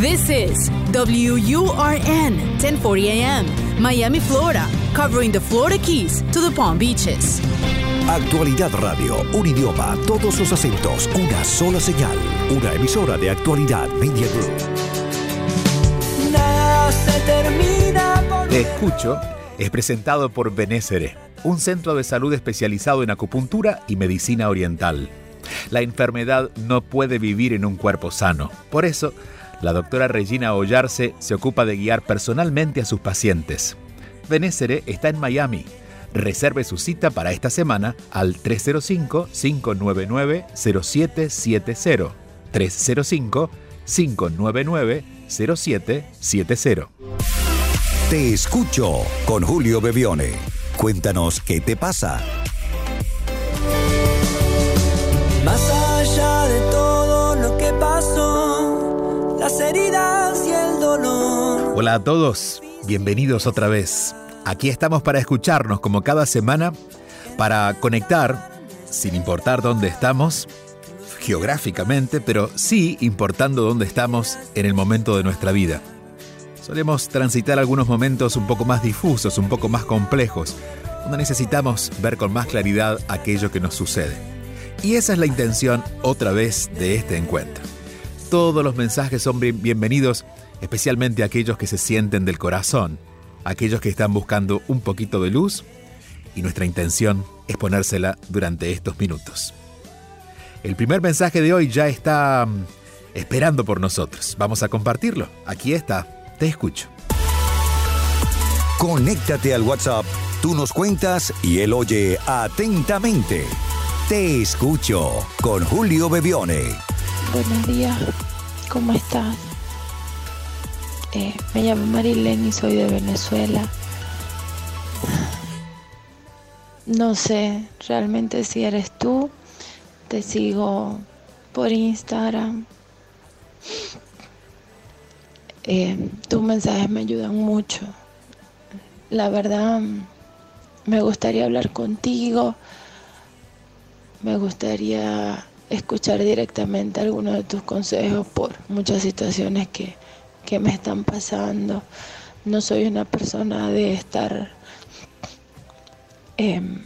This is WURN 1040 AM, Miami, Florida, covering the Florida Keys to the Palm Beaches. Actualidad Radio, un idioma, todos los acentos, una sola señal. Una emisora de Actualidad Media Group. Te escucho es presentado por Benésere, un centro de salud especializado en acupuntura y medicina oriental. La enfermedad no puede vivir en un cuerpo sano. Por eso, la doctora Regina Ollarse se ocupa de guiar personalmente a sus pacientes. Benésere está en Miami. Reserve su cita para esta semana al 305-599-0770. 305-599-0770. Te escucho con Julio Bebione. Cuéntanos qué te pasa. Las heridas y el dolor. Hola a todos, bienvenidos otra vez. Aquí estamos para escucharnos como cada semana, para conectar, sin importar dónde estamos, geográficamente, pero sí importando dónde estamos en el momento de nuestra vida. Solemos transitar algunos momentos un poco más difusos, un poco más complejos, donde necesitamos ver con más claridad aquello que nos sucede. Y esa es la intención otra vez de este encuentro. Todos los mensajes son bienvenidos, especialmente aquellos que se sienten del corazón, aquellos que están buscando un poquito de luz, y nuestra intención es ponérsela durante estos minutos. El primer mensaje de hoy ya está mm, esperando por nosotros. Vamos a compartirlo. Aquí está. Te escucho. Conéctate al WhatsApp, tú nos cuentas y él oye atentamente. Te escucho con Julio Bebione. Buenos días, ¿cómo estás? Eh, me llamo Marilén y soy de Venezuela. No sé realmente si eres tú. Te sigo por Instagram. Eh, tus mensajes me ayudan mucho. La verdad, me gustaría hablar contigo. Me gustaría escuchar directamente algunos de tus consejos por muchas situaciones que, que me están pasando. No soy una persona de estar em,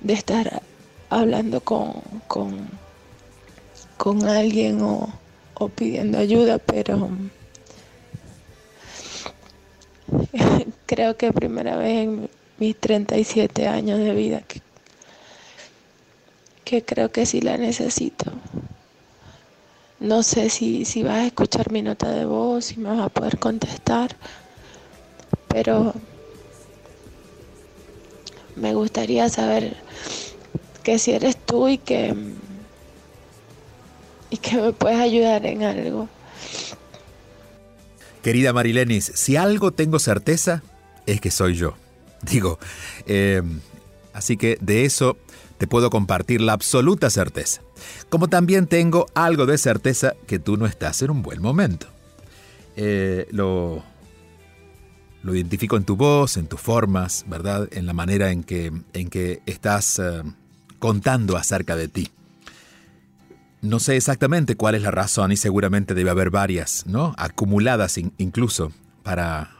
de estar hablando con, con, con alguien o, o pidiendo ayuda, pero creo que primera vez en mis 37 años de vida que, que creo que sí la necesito. No sé si, si vas a escuchar mi nota de voz, si me vas a poder contestar, pero me gustaría saber que si eres tú y que y que me puedes ayudar en algo. Querida Marilenis, si algo tengo certeza es que soy yo. Digo, eh, así que de eso te puedo compartir la absoluta certeza. Como también tengo algo de certeza que tú no estás en un buen momento. Eh, lo, lo identifico en tu voz, en tus formas, ¿verdad? En la manera en que, en que estás eh, contando acerca de ti. No sé exactamente cuál es la razón y seguramente debe haber varias, ¿no? Acumuladas incluso para,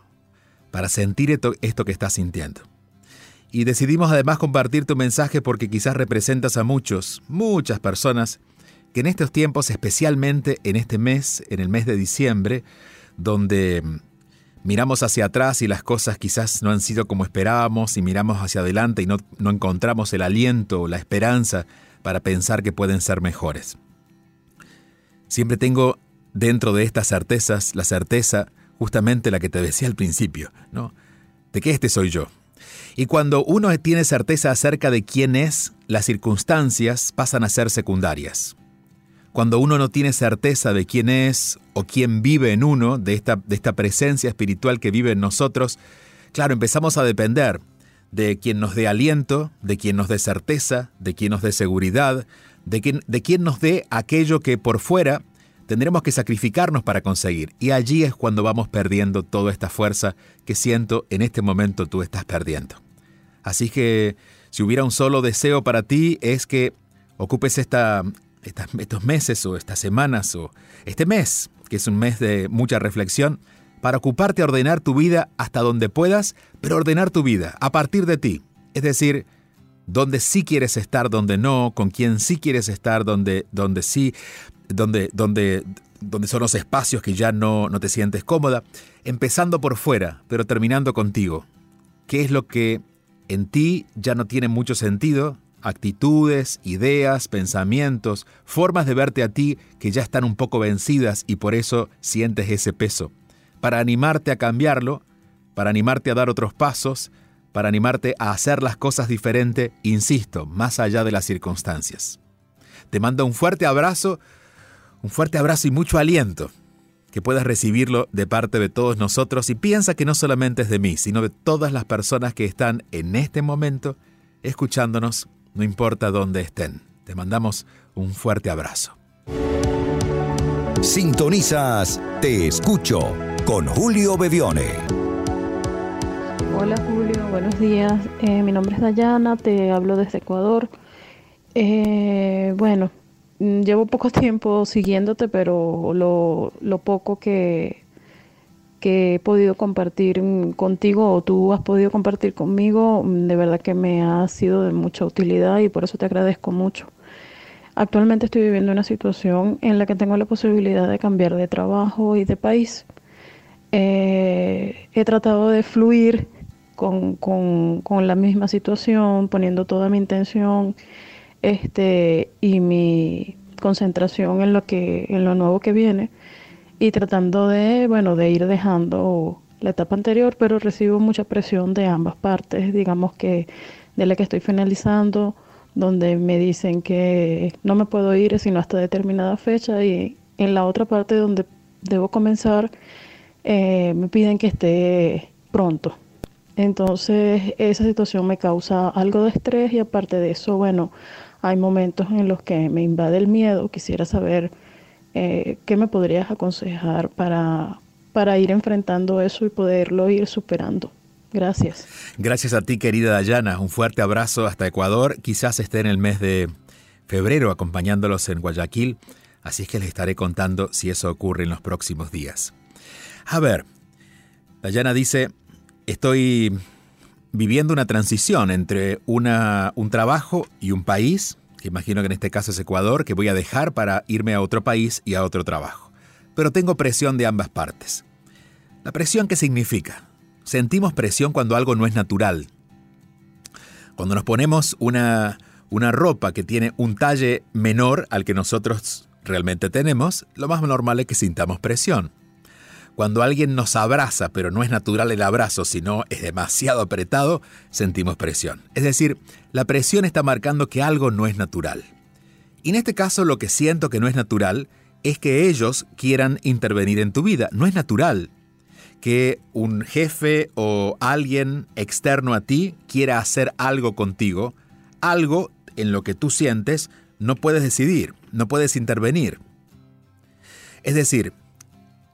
para sentir esto, esto que estás sintiendo. Y decidimos además compartir tu mensaje porque quizás representas a muchos, muchas personas que en estos tiempos, especialmente en este mes, en el mes de diciembre, donde miramos hacia atrás y las cosas quizás no han sido como esperábamos y miramos hacia adelante y no, no encontramos el aliento o la esperanza para pensar que pueden ser mejores. Siempre tengo dentro de estas certezas la certeza justamente la que te decía al principio, ¿no? De que este soy yo. Y cuando uno tiene certeza acerca de quién es, las circunstancias pasan a ser secundarias. Cuando uno no tiene certeza de quién es o quién vive en uno, de esta, de esta presencia espiritual que vive en nosotros, claro, empezamos a depender de quien nos dé aliento, de quien nos dé certeza, de quien nos dé seguridad, de quien, de quien nos dé aquello que por fuera tendremos que sacrificarnos para conseguir. Y allí es cuando vamos perdiendo toda esta fuerza que siento en este momento tú estás perdiendo. Así que si hubiera un solo deseo para ti es que ocupes esta, estos meses o estas semanas o este mes, que es un mes de mucha reflexión, para ocuparte a ordenar tu vida hasta donde puedas, pero ordenar tu vida a partir de ti. Es decir, donde sí quieres estar, donde no, con quién sí quieres estar, donde, donde sí, donde, donde, donde son los espacios que ya no, no te sientes cómoda, empezando por fuera, pero terminando contigo. ¿Qué es lo que en ti ya no tiene mucho sentido? Actitudes, ideas, pensamientos, formas de verte a ti que ya están un poco vencidas y por eso sientes ese peso. Para animarte a cambiarlo, para animarte a dar otros pasos, para animarte a hacer las cosas diferente, insisto, más allá de las circunstancias. Te mando un fuerte abrazo, un fuerte abrazo y mucho aliento, que puedas recibirlo de parte de todos nosotros y piensa que no solamente es de mí, sino de todas las personas que están en este momento escuchándonos, no importa dónde estén. Te mandamos un fuerte abrazo. Sintonizas Te Escucho con Julio Bevione. Hola Julio, buenos días. Eh, mi nombre es Dayana, te hablo desde Ecuador. Eh, bueno, llevo poco tiempo siguiéndote, pero lo, poco que, que he podido compartir mm, contigo o tú has podido compartir conmigo, mm, de verdad que me ha sido de mucha utilidad y por eso te agradezco mucho. Actualmente estoy viviendo una situación en la que tengo la posibilidad de cambiar de trabajo y de país. Eh, he tratado de fluir con, con, con, la misma situación, poniendo toda mi intención este, y mi concentración en lo, que, en lo nuevo que viene y tratando de, bueno, de ir dejando la etapa anterior, pero recibo mucha presión de ambas partes, digamos que de la que estoy finalizando, donde me dicen que no me puedo ir sino hasta determinada fecha y en la otra parte donde debo comenzar eh, me piden que esté pronto. Entonces esa situación me causa algo de estrés y aparte de eso, bueno, hay momentos en los que me invade el miedo. Quisiera saber eh, qué me podrías aconsejar para, para ir enfrentando eso y poderlo ir superando. Gracias. Gracias a ti, querida Dayana. Un fuerte abrazo hasta Ecuador. Quizás esté en el mes de febrero acompañándolos en Guayaquil, así es que les estaré contando si eso ocurre en los próximos días. A ver, Dayana dice, estoy viviendo una transición entre una, un trabajo y un país, que imagino que en este caso es Ecuador, que voy a dejar para irme a otro país y a otro trabajo. Pero tengo presión de ambas partes. ¿La presión qué significa? Sentimos presión cuando algo no es natural. Cuando nos ponemos una, una ropa que tiene un talle menor al que nosotros realmente tenemos, lo más normal es que sintamos presión. Cuando alguien nos abraza, pero no es natural el abrazo, sino es demasiado apretado, sentimos presión. Es decir, la presión está marcando que algo no es natural. Y en este caso lo que siento que no es natural es que ellos quieran intervenir en tu vida. No es natural que un jefe o alguien externo a ti quiera hacer algo contigo, algo en lo que tú sientes no puedes decidir, no puedes intervenir. Es decir,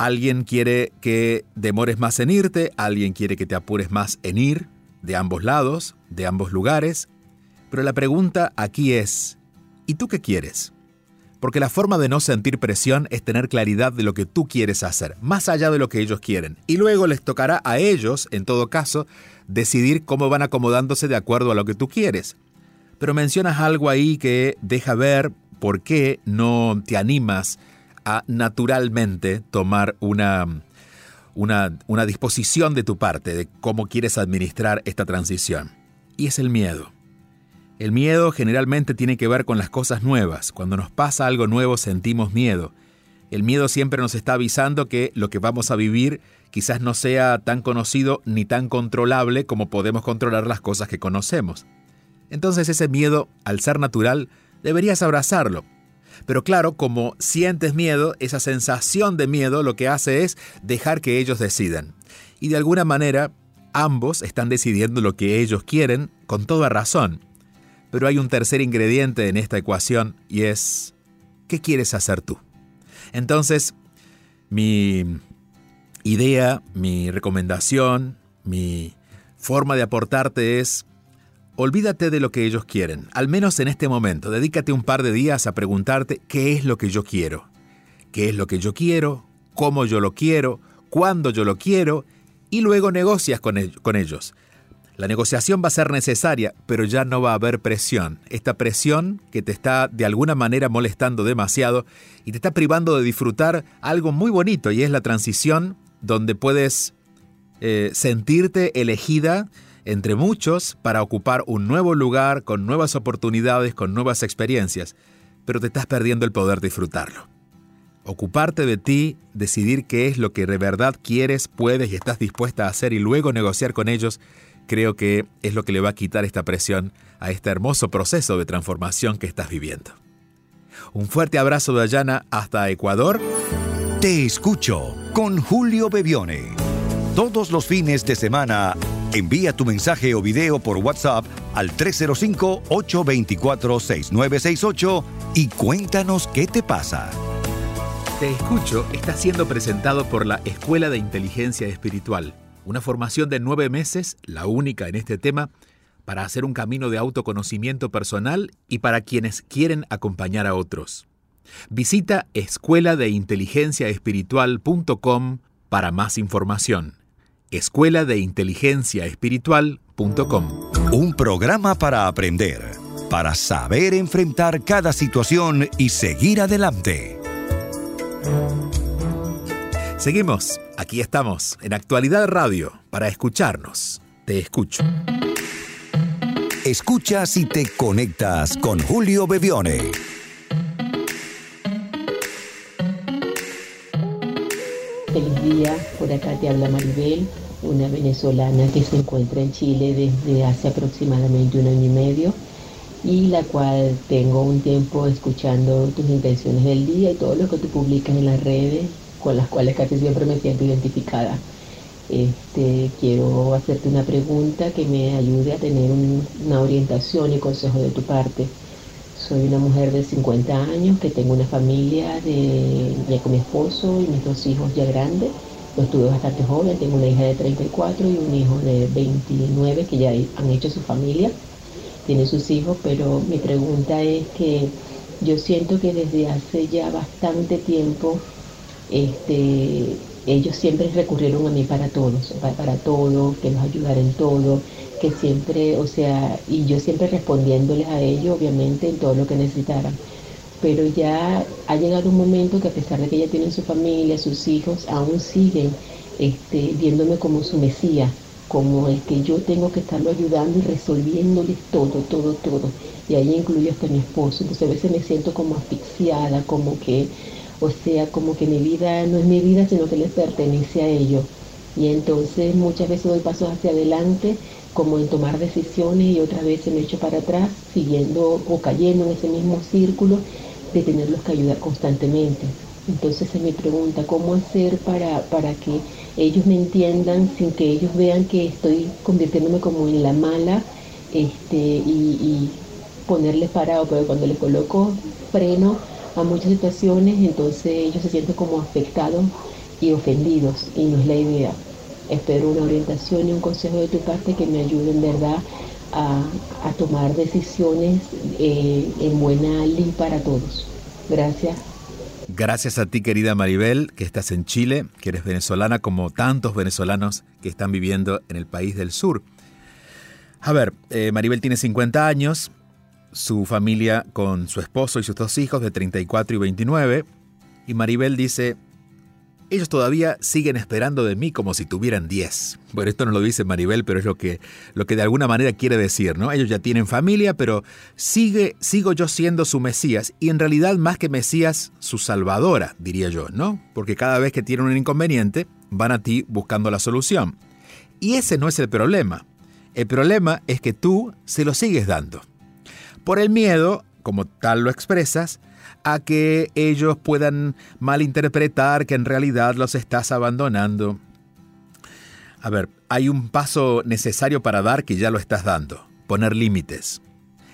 Alguien quiere que demores más en irte, alguien quiere que te apures más en ir, de ambos lados, de ambos lugares. Pero la pregunta aquí es, ¿y tú qué quieres? Porque la forma de no sentir presión es tener claridad de lo que tú quieres hacer, más allá de lo que ellos quieren. Y luego les tocará a ellos, en todo caso, decidir cómo van acomodándose de acuerdo a lo que tú quieres. Pero mencionas algo ahí que deja ver por qué no te animas a naturalmente tomar una, una, una disposición de tu parte de cómo quieres administrar esta transición. Y es el miedo. El miedo generalmente tiene que ver con las cosas nuevas. Cuando nos pasa algo nuevo sentimos miedo. El miedo siempre nos está avisando que lo que vamos a vivir quizás no sea tan conocido ni tan controlable como podemos controlar las cosas que conocemos. Entonces ese miedo, al ser natural, deberías abrazarlo, pero claro, como sientes miedo, esa sensación de miedo lo que hace es dejar que ellos decidan. Y de alguna manera, ambos están decidiendo lo que ellos quieren con toda razón. Pero hay un tercer ingrediente en esta ecuación y es, ¿qué quieres hacer tú? Entonces, mi idea, mi recomendación, mi forma de aportarte es, olvídate de lo que ellos quieren, al menos en este momento. Dedícate un par de días a preguntarte qué es lo que yo quiero. ¿Qué es lo que yo quiero? ¿Cómo yo lo quiero? ¿Cuándo yo lo quiero? Y luego negocias con, ellos. La negociación va a ser necesaria, pero ya no va a haber presión. Esta presión que te está de alguna manera molestando demasiado y te está privando de disfrutar algo muy bonito y es la transición donde puedes eh, sentirte elegida entre muchos para ocupar un nuevo lugar con nuevas oportunidades, con nuevas experiencias, pero te estás perdiendo el poder disfrutarlo. Ocuparte de ti, decidir qué es lo que de verdad quieres, puedes y estás dispuesta a hacer y luego negociar con ellos creo que es lo que le va a quitar esta presión a este hermoso proceso de transformación que estás viviendo. Un fuerte abrazo de Ayana hasta Ecuador. Te escucho con Julio Bebione. Todos los fines de semana, envía tu mensaje o video por WhatsApp al 305-824-6968 y cuéntanos qué te pasa. Te escucho está siendo presentado por la Escuela de Inteligencia Espiritual una formación de nueve meses, la única en este tema, para hacer un camino de autoconocimiento personal y para quienes quieren acompañar a otros. Visita escuela de inteligencia espiritual.com para más información. Escuela de inteligencia espiritual.com. Un programa para aprender, para saber enfrentar cada situación y seguir adelante. Seguimos, aquí estamos, en Actualidad Radio, para escucharnos. Te escucho. Escuchas y te conectas con Julio Bebione. Feliz día, por acá te habla Maribel, una venezolana que se encuentra en Chile desde hace aproximadamente un año y medio y la cual tengo un tiempo escuchando tus intenciones del día y todo lo que tú publicas en las redes con las cuales casi siempre me siento identificada. Este, quiero hacerte una pregunta que me ayude a tener una orientación y consejo de tu parte. Soy una mujer de 50 años que tengo una familia de, ya con mi esposo y mis dos hijos ya grandes. Los tuve bastante joven, tengo una hija de 34 y un hijo de 29 que ya han hecho su familia, tienen sus hijos, pero mi pregunta es que yo siento que desde hace ya bastante tiempo este, ellos siempre recurrieron a mí para todos, para, todo, que los ayudara en todo, que siempre, o sea, y yo siempre respondiéndoles a ellos, obviamente, en todo lo que necesitaran. Pero ya ha llegado un momento que a pesar de que ya tienen su familia, sus hijos, aún siguen este, viéndome como su mesía, como el que yo tengo que estarlo ayudando y resolviéndoles todo, todo, todo. Y ahí incluyo hasta mi esposo. Entonces a veces me siento como asfixiada, como que o sea, como que mi vida no es mi vida, sino que les pertenece a ellos. Y entonces muchas veces doy pasos hacia adelante, como en tomar decisiones, y otras veces me echo para atrás, siguiendo o cayendo en ese mismo círculo de tenerlos que ayudar constantemente. Entonces es mi pregunta, ¿cómo hacer para, para que ellos me entiendan sin que ellos vean que estoy convirtiéndome como en la mala este, y, y ponerles parado? Pero cuando les coloco freno, a muchas situaciones, entonces ellos se sienten como afectados y ofendidos y no es la idea. Espero una orientación y un consejo de tu parte que me ayude en verdad a, tomar decisiones eh, en buena ley para todos. Gracias. Gracias a ti, querida Maribel, que estás en Chile, que eres venezolana como tantos venezolanos que están viviendo en el país del sur. A ver, eh, Maribel tiene 50 años, su familia con su esposo y sus dos hijos de 34 y 29, y Maribel dice, ellos todavía siguen esperando de mí como si tuvieran 10. Bueno, esto no lo dice Maribel, pero es lo que, lo que de alguna manera quiere decir, ¿no? Ellos ya tienen familia, pero sigue, sigo yo siendo su Mesías, y en realidad más que Mesías, su Salvadora, diría yo, ¿no? Porque cada vez que tienen un inconveniente, van a ti buscando la solución. Y ese no es el problema. El problema es que tú se lo sigues dando por el miedo, como tal lo expresas, a que ellos puedan malinterpretar que en realidad los estás abandonando. A ver, hay un paso necesario para dar que ya lo estás dando, poner límites.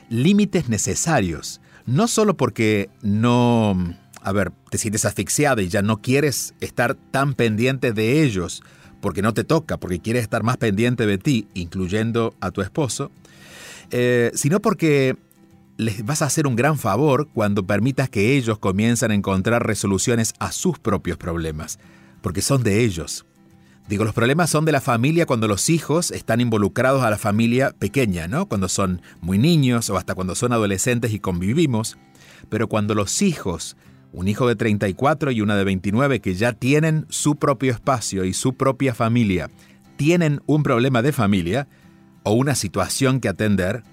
Límites necesarios, no solo porque no, a ver, te sientes asfixiada y ya no quieres estar tan pendiente de ellos, porque no te toca, porque quieres estar más pendiente de ti, incluyendo a tu esposo, eh, sino porque les vas a hacer un gran favor cuando permitas que ellos comiencen a encontrar resoluciones a sus propios problemas, porque son de ellos. Digo, los problemas son de la familia cuando los hijos están involucrados a la familia pequeña, ¿no? Cuando son muy niños o hasta cuando son adolescentes y convivimos. Pero cuando los hijos, un hijo de 34 y una de 29 que ya tienen su propio espacio y su propia familia, tienen un problema de familia o una situación que atender,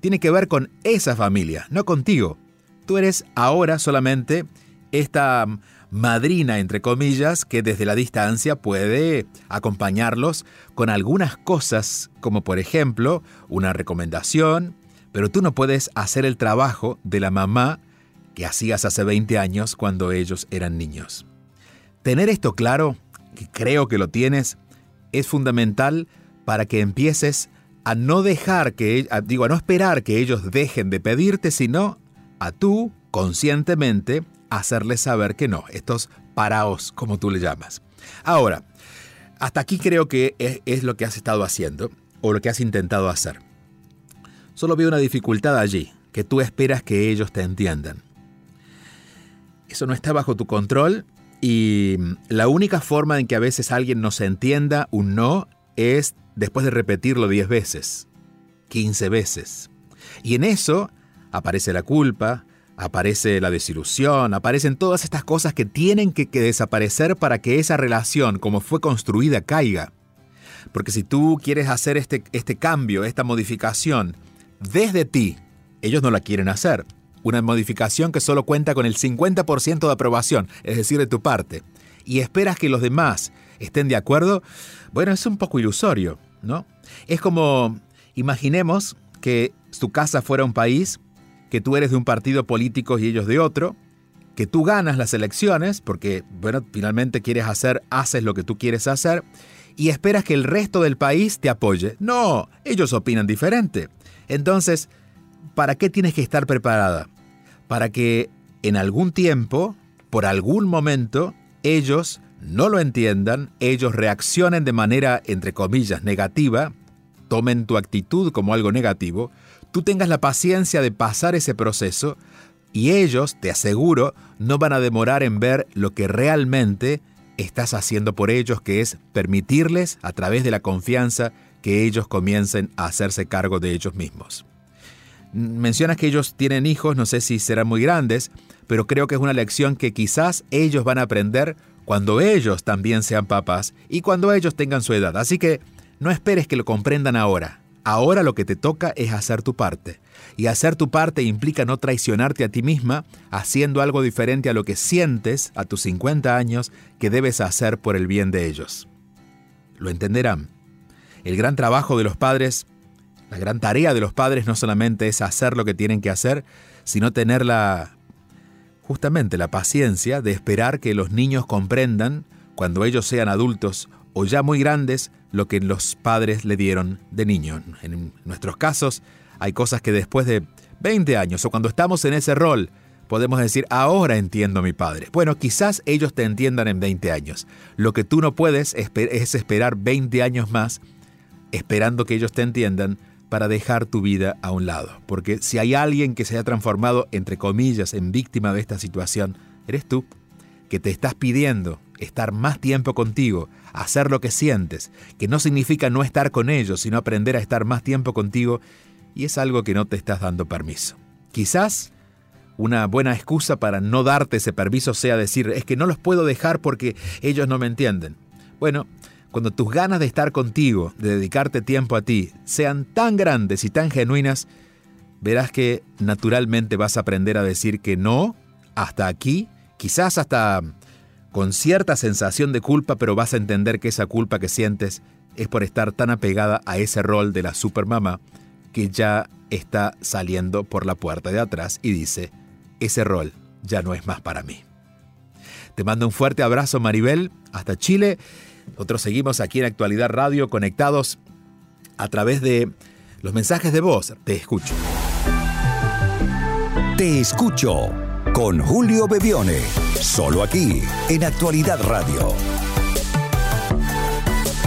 tiene que ver con esa familia, no contigo. Tú eres ahora solamente esta madrina, entre comillas, que desde la distancia puede acompañarlos con algunas cosas, como por ejemplo una recomendación, pero tú no puedes hacer el trabajo de la mamá que hacías hace 20 años cuando ellos eran niños. Tener esto claro, que creo que lo tienes, es fundamental para que empieces a no dejar que, digo, a no esperar que ellos dejen de pedirte, sino a tú, conscientemente, hacerles saber que no, estos paraos, como tú le llamas. Ahora, hasta aquí creo que es, lo que has estado haciendo o lo que has intentado hacer. Solo veo una dificultad allí, que tú esperas que ellos te entiendan. Eso no está bajo tu control y la única forma en que a veces alguien nos entienda un no es después de repetirlo 10 veces, 15 veces. Y en eso aparece la culpa, aparece la desilusión, aparecen todas estas cosas que tienen que, desaparecer para que esa relación, como fue construida, caiga. Porque si tú quieres hacer este, este cambio, esta modificación, desde ti, ellos no la quieren hacer. Una modificación que solo cuenta con el 50% de aprobación, es decir, de tu parte. Y esperas que los demás estén de acuerdo, bueno, es un poco ilusorio, ¿no? Es como, imaginemos que tu casa fuera un país que tú eres de un partido político y ellos de otro, que tú ganas las elecciones, porque, bueno, finalmente quieres hacer, haces lo que tú quieres hacer, y esperas que el resto del país te apoye. No, ellos opinan diferente. Entonces, ¿para qué tienes que estar preparada? Para que en algún tiempo, por algún momento, ellos no lo entiendan, ellos reaccionen de manera, entre comillas, negativa, tomen tu actitud como algo negativo, tú tengas la paciencia de pasar ese proceso y ellos, te aseguro, no van a demorar en ver lo que realmente estás haciendo por ellos, que es permitirles, a través de la confianza, que ellos comiencen a hacerse cargo de ellos mismos. Mencionas que ellos tienen hijos, no sé si serán muy grandes, pero creo que es una lección que quizás ellos van a aprender cuando ellos también sean papás y cuando ellos tengan su edad. Así que no esperes que lo comprendan ahora. Ahora lo que te toca es hacer tu parte. Y hacer tu parte implica no traicionarte a ti misma haciendo algo diferente a lo que sientes a tus 50 años que debes hacer por el bien de ellos. Lo entenderán. El gran trabajo de los padres, la gran tarea de los padres no solamente es hacer lo que tienen que hacer, sino tener la justamente la paciencia de esperar que los niños comprendan cuando ellos sean adultos o ya muy grandes lo que los padres le dieron de niño. En nuestros casos hay cosas que después de 20 años o cuando estamos en ese rol podemos decir, ahora entiendo a mi padre. Bueno, quizás ellos te entiendan en 20 años. Lo que tú no puedes es esperar 20 años más esperando que ellos te entiendan para dejar tu vida a un lado. Porque si hay alguien que se haya transformado, entre comillas, en víctima de esta situación, eres tú, que te estás pidiendo estar más tiempo contigo, hacer lo que sientes, que no significa no estar con ellos, sino aprender a estar más tiempo contigo, y es algo que no te estás dando permiso. Quizás una buena excusa para no darte ese permiso sea decir, es que no los puedo dejar porque ellos no me entienden. Bueno, cuando tus ganas de estar contigo, de dedicarte tiempo a ti, sean tan grandes y tan genuinas, verás que naturalmente vas a aprender a decir que no, hasta aquí, quizás hasta con cierta sensación de culpa, pero vas a entender que esa culpa que sientes es por estar tan apegada a ese rol de la supermamá que ya está saliendo por la puerta de atrás y dice, ese rol ya no es más para mí. Te mando un fuerte abrazo Maribel, hasta Chile. Nosotros seguimos aquí en Actualidad Radio conectados a través de los mensajes de voz. Te escucho. Te escucho con Julio Bebione, solo aquí en Actualidad Radio.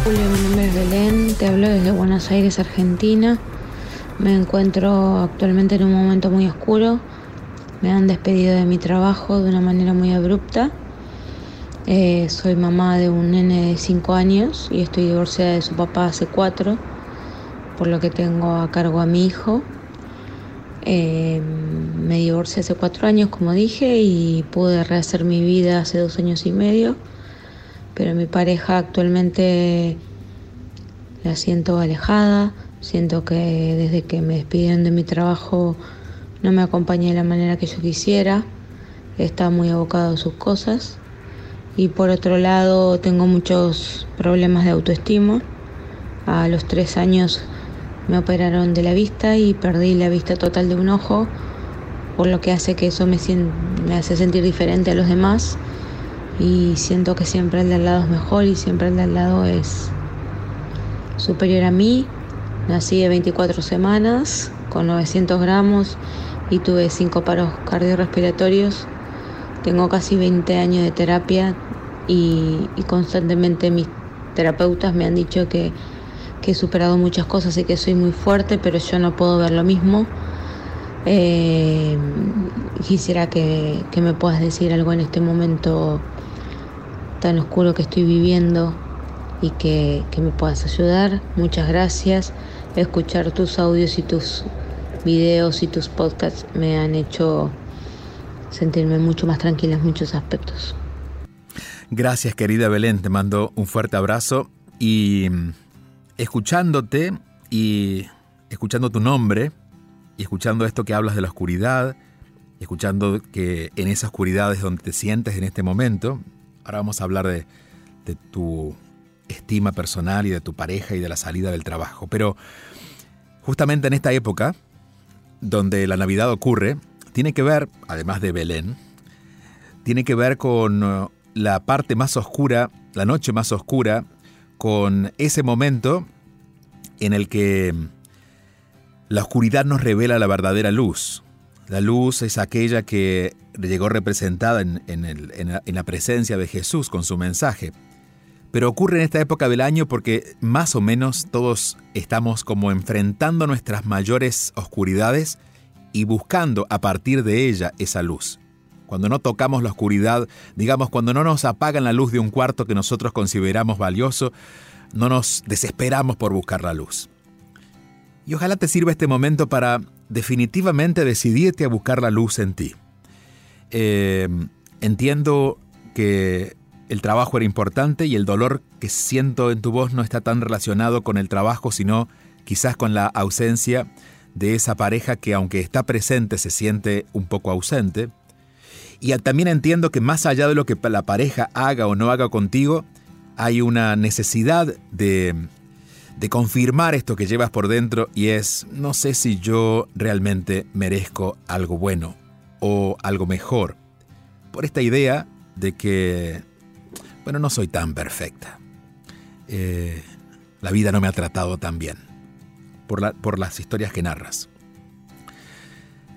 Julio, mi nombre es Belén, te hablo desde Buenos Aires, Argentina. Me encuentro actualmente en un momento muy oscuro. Me han despedido de mi trabajo de una manera muy abrupta. Eh, soy mamá de un nene de 5 años y estoy divorciada de su papá hace 4, por lo que tengo a cargo a mi hijo. Eh, me divorcié hace 4 años, como dije, y pude rehacer mi vida hace dos años y medio, pero mi pareja actualmente la siento alejada, siento que desde que me despidieron de mi trabajo no me acompañé de la manera que yo quisiera, está muy abocado a sus cosas y por otro lado tengo muchos problemas de autoestima. A los tres años me operaron de la vista y perdí la vista total de un ojo, por lo que hace que eso me, me hace sentir diferente a los demás y siento que siempre el de al lado es mejor y siempre el de al lado es superior a mí. Nací de 24 semanas con 900 gramos y tuve cinco paros cardiorrespiratorios. Tengo casi 20 años de terapia y, constantemente mis terapeutas me han dicho que, he superado muchas cosas y que soy muy fuerte, pero yo no puedo ver lo mismo. Eh, quisiera que, me puedas decir algo en este momento tan oscuro que estoy viviendo y que, que me puedas ayudar. Muchas gracias. Escuchar tus audios y tus videos y tus podcasts me han hecho sentirme mucho más tranquila en muchos aspectos. Gracias querida Belén, te mando un fuerte abrazo y mm, escuchándote y escuchando tu nombre y escuchando esto que hablas de la oscuridad, escuchando que en esa oscuridad es donde te sientes en este momento, ahora vamos a hablar de, de tu estima personal y de tu pareja y de la salida del trabajo, pero justamente en esta época donde la Navidad ocurre, tiene que ver, además de Belén, tiene que ver con uh, la parte más oscura, la noche más oscura, con ese momento en el que la oscuridad nos revela la verdadera luz. La luz es aquella que llegó representada en, la presencia de Jesús con su mensaje. Pero ocurre en esta época del año porque más o menos todos estamos como enfrentando nuestras mayores oscuridades y buscando a partir de ella esa luz. Cuando no tocamos la oscuridad, digamos, cuando no nos apagan la luz de un cuarto que nosotros consideramos valioso, no nos desesperamos por buscar la luz. Y ojalá te sirva este momento para definitivamente decidirte a buscar la luz en ti. Eh, entiendo que el trabajo era importante y el dolor que siento en tu voz no está tan relacionado con el trabajo, sino quizás con la ausencia de esa pareja que aunque está presente se siente un poco ausente. Y también entiendo que más allá de lo que la pareja haga o no haga contigo, hay una necesidad de, de confirmar esto que llevas por dentro y es, no sé si yo realmente merezco algo bueno o algo mejor. Por esta idea de que, bueno, no soy tan perfecta. Eh, la vida no me ha tratado tan bien por, por las historias que narras.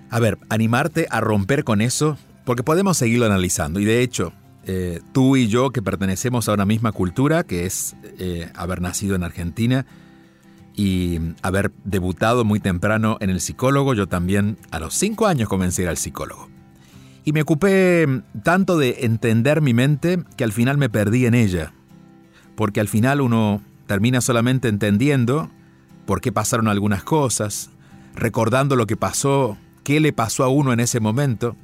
A ver, animarte a romper con eso porque podemos seguirlo analizando. Y de hecho, eh, tú y yo que pertenecemos a una misma cultura, que es eh, haber nacido en Argentina y haber debutado muy temprano en el psicólogo, yo también a los cinco años comencé a ir al psicólogo. Y me ocupé tanto de entender mi mente que al final me perdí en ella. Porque al final uno termina solamente entendiendo por qué pasaron algunas cosas, recordando lo que pasó, qué le pasó a uno en ese momento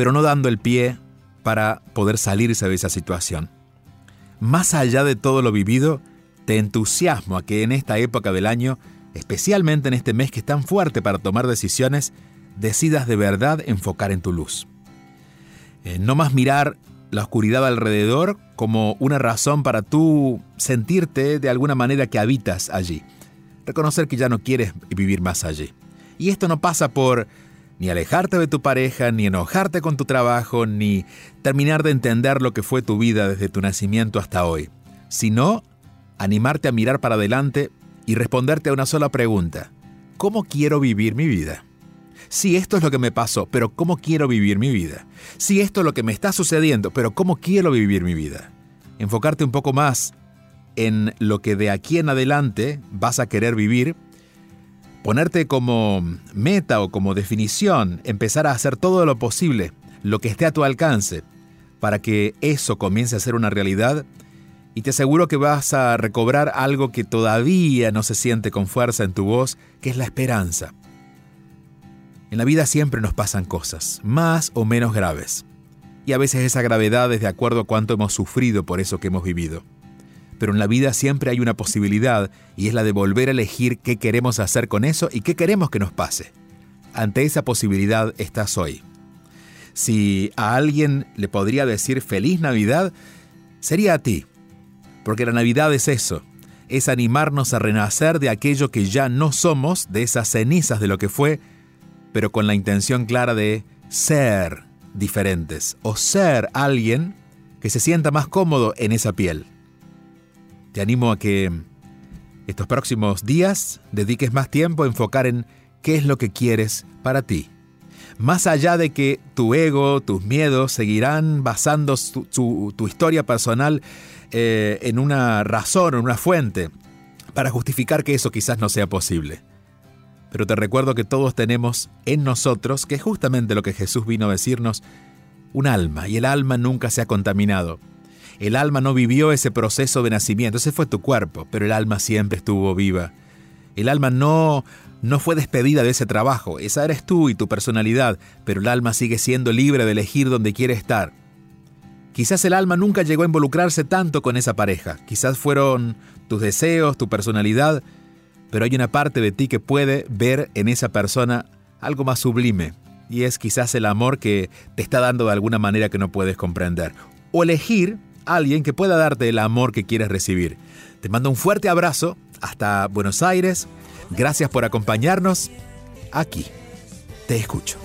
pero no dando el pie para poder salirse de esa situación. Más allá de todo lo vivido, te entusiasmo a que en esta época del año, especialmente en este mes que es tan fuerte para tomar decisiones, decidas de verdad enfocar en tu luz. Eh, no más mirar la oscuridad alrededor como una razón para tú sentirte de alguna manera que habitas allí. Reconocer que ya no quieres vivir más allí. Y esto no pasa por ni alejarte de tu pareja, ni enojarte con tu trabajo, ni terminar de entender lo que fue tu vida desde tu nacimiento hasta hoy, sino animarte a mirar para adelante y responderte a una sola pregunta. ¿Cómo quiero vivir mi vida? Si esto es lo que me pasó, pero ¿cómo quiero vivir mi vida? Si esto es lo que me está sucediendo, pero ¿cómo quiero vivir mi vida? Enfocarte un poco más en lo que de aquí en adelante vas a querer vivir ponerte como meta o como definición, empezar a hacer todo lo posible, lo que esté a tu alcance, para que eso comience a ser una realidad, y te aseguro que vas a recobrar algo que todavía no se siente con fuerza en tu voz, que es la esperanza. En la vida siempre nos pasan cosas, más o menos graves. Y a veces esa gravedad es de acuerdo a cuánto hemos sufrido por eso que hemos vivido. Pero en la vida siempre hay una posibilidad y es la de volver a elegir qué queremos hacer con eso y qué queremos que nos pase. Ante esa posibilidad estás hoy. Si a alguien le podría decir feliz Navidad, sería a ti. Porque la Navidad es eso, es animarnos a renacer de aquello que ya no somos, de esas cenizas de lo que fue, pero con la intención clara de ser diferentes o ser alguien que se sienta más cómodo en esa piel. Te animo a que estos próximos días dediques más tiempo a enfocar en qué es lo que quieres para ti. Más allá de que tu ego, tus miedos seguirán basando tu historia personal eh, en una razón, en una fuente, para justificar que eso quizás no sea posible. Pero te recuerdo que todos tenemos en nosotros, que es justamente lo que Jesús vino a decirnos, un alma, y el alma nunca se ha contaminado. El alma no vivió ese proceso de nacimiento, ese fue tu cuerpo, pero el alma siempre estuvo viva. El alma no no fue despedida de ese trabajo, esa eres tú y tu personalidad, pero el alma sigue siendo libre de elegir donde quiere estar. Quizás el alma nunca llegó a involucrarse tanto con esa pareja, quizás fueron tus deseos, tu personalidad, pero hay una parte de ti que puede ver en esa persona algo más sublime, y es quizás el amor que te está dando de alguna manera que no puedes comprender, o elegir alguien que pueda darte el amor que quieres recibir. Te mando un fuerte abrazo hasta Buenos Aires, gracias por acompañarnos aquí. Te escucho.